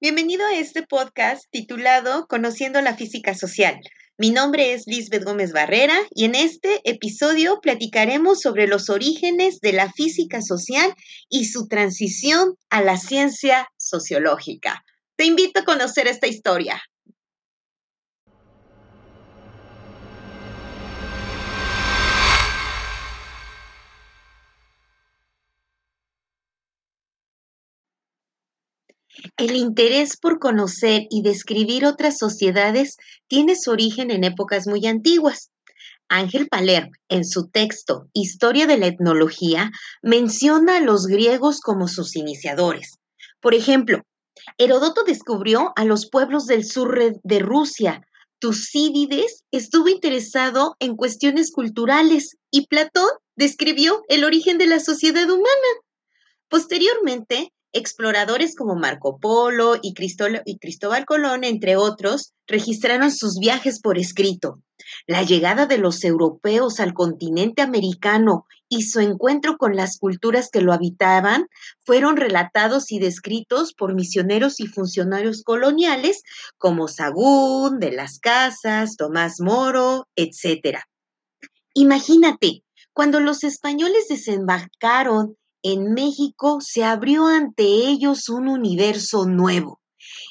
Bienvenido a este podcast titulado Conociendo la Física Social. Mi nombre es Lisbeth Gómez Barrera y en este episodio platicaremos sobre los orígenes de la física social y su transición a la ciencia sociológica. Te invito a conocer esta historia. El interés por conocer y describir otras sociedades tiene su origen en épocas muy antiguas. Ángel Palermo, en su texto Historia de la Etnología, menciona a los griegos como sus iniciadores. Por ejemplo, Herodoto descubrió a los pueblos del sur de Rusia. Tucídides estuvo interesado en cuestiones culturales y Platón describió el origen de la sociedad humana. Posteriormente, Exploradores como Marco Polo y, Cristóbal Colón, entre otros, registraron sus viajes por escrito. La llegada de los europeos al continente americano y su encuentro con las culturas que lo habitaban fueron relatados y descritos por misioneros y funcionarios coloniales como Sagún, de las Casas, Tomás Moro, etc. Imagínate, cuando los españoles desembarcaron en México se abrió ante ellos un universo nuevo.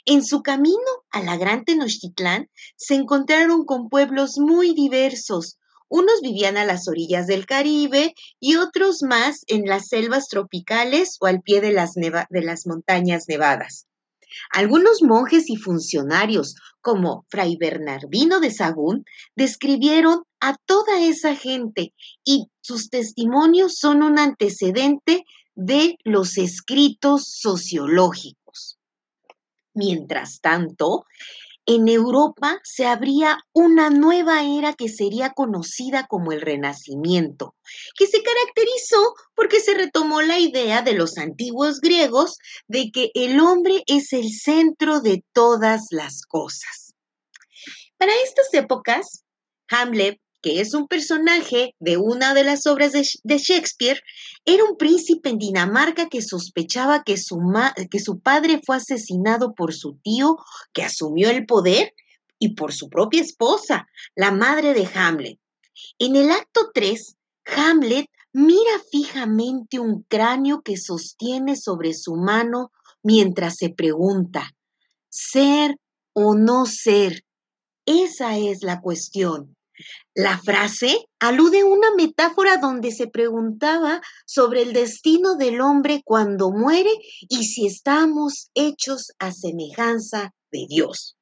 En su camino a la Gran Tenochtitlán se encontraron con pueblos muy diversos. Unos vivían a las orillas del Caribe y otros más en las selvas tropicales o al pie de las, de las montañas nevadas. Algunos monjes y funcionarios, como Fray Bernardino de Sagún, describieron a toda esa gente y sus testimonios son un antecedente de los escritos sociológicos. Mientras tanto, en Europa se abría una nueva era que sería conocida como el Renacimiento, que se caracterizó porque se retomó la idea de los antiguos griegos de que el hombre es el centro de todas las cosas. Para estas épocas, Hamlet que es un personaje de una de las obras de, Shakespeare, era un príncipe en Dinamarca que sospechaba que su, que su padre fue asesinado por su tío que asumió el poder y por su propia esposa, la madre de Hamlet. En el acto 3, Hamlet mira fijamente un cráneo que sostiene sobre su mano mientras se pregunta, ¿ser o no ser? Esa es la cuestión. La frase alude a una metáfora donde se preguntaba sobre el destino del hombre cuando muere y si estamos hechos a semejanza de Dios.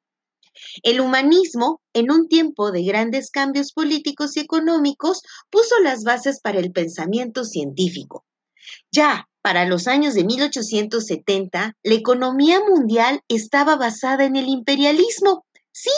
El humanismo, en un tiempo de grandes cambios políticos y económicos, puso las bases para el pensamiento científico. Ya para los años de 1870, la economía mundial estaba basada en el imperialismo. Sí,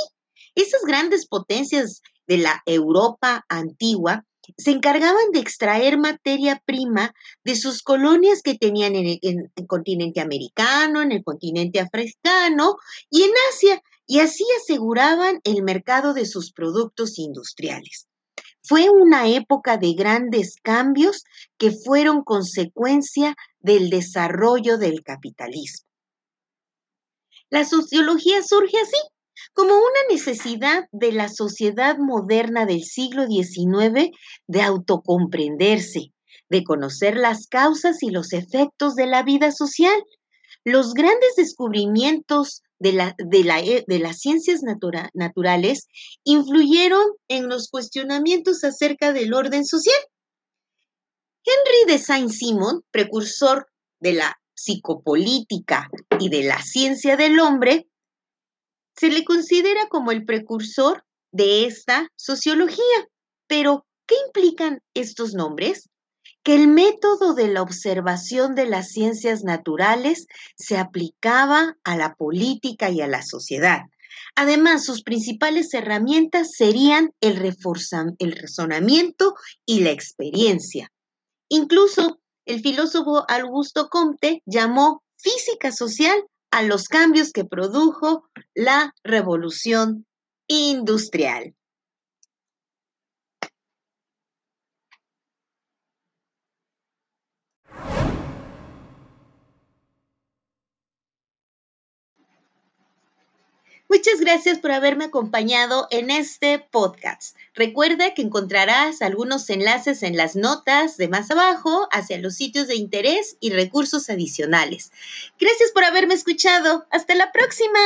esas grandes potencias de la Europa antigua se encargaban de extraer materia prima de sus colonias que tenían en el, continente americano, en el continente africano y en Asia, y así aseguraban el mercado de sus productos industriales. Fue una época de grandes cambios que fueron consecuencia del desarrollo del capitalismo. La sociología surge así, como una necesidad de la sociedad moderna del siglo XIX de autocomprenderse, de conocer las causas y los efectos de la vida social. Los grandes descubrimientos de, de, las ciencias naturales influyeron en los cuestionamientos acerca del orden social. Henry de Saint-Simon, precursor de la psicopolítica y de la ciencia del hombre, se le considera como el precursor de esta sociología. Pero, ¿qué implican estos nombres? Que el método de la observación de las ciencias naturales se aplicaba a la política y a la sociedad. Además, sus principales herramientas serían el, el razonamiento y la experiencia. Incluso el filósofo Augusto Comte llamó física social a los cambios que produjo la revolución industrial. Muchas gracias por haberme acompañado en este podcast. Recuerda que encontrarás algunos enlaces en las notas de más abajo hacia los sitios de interés y recursos adicionales. Gracias por haberme escuchado. Hasta la próxima.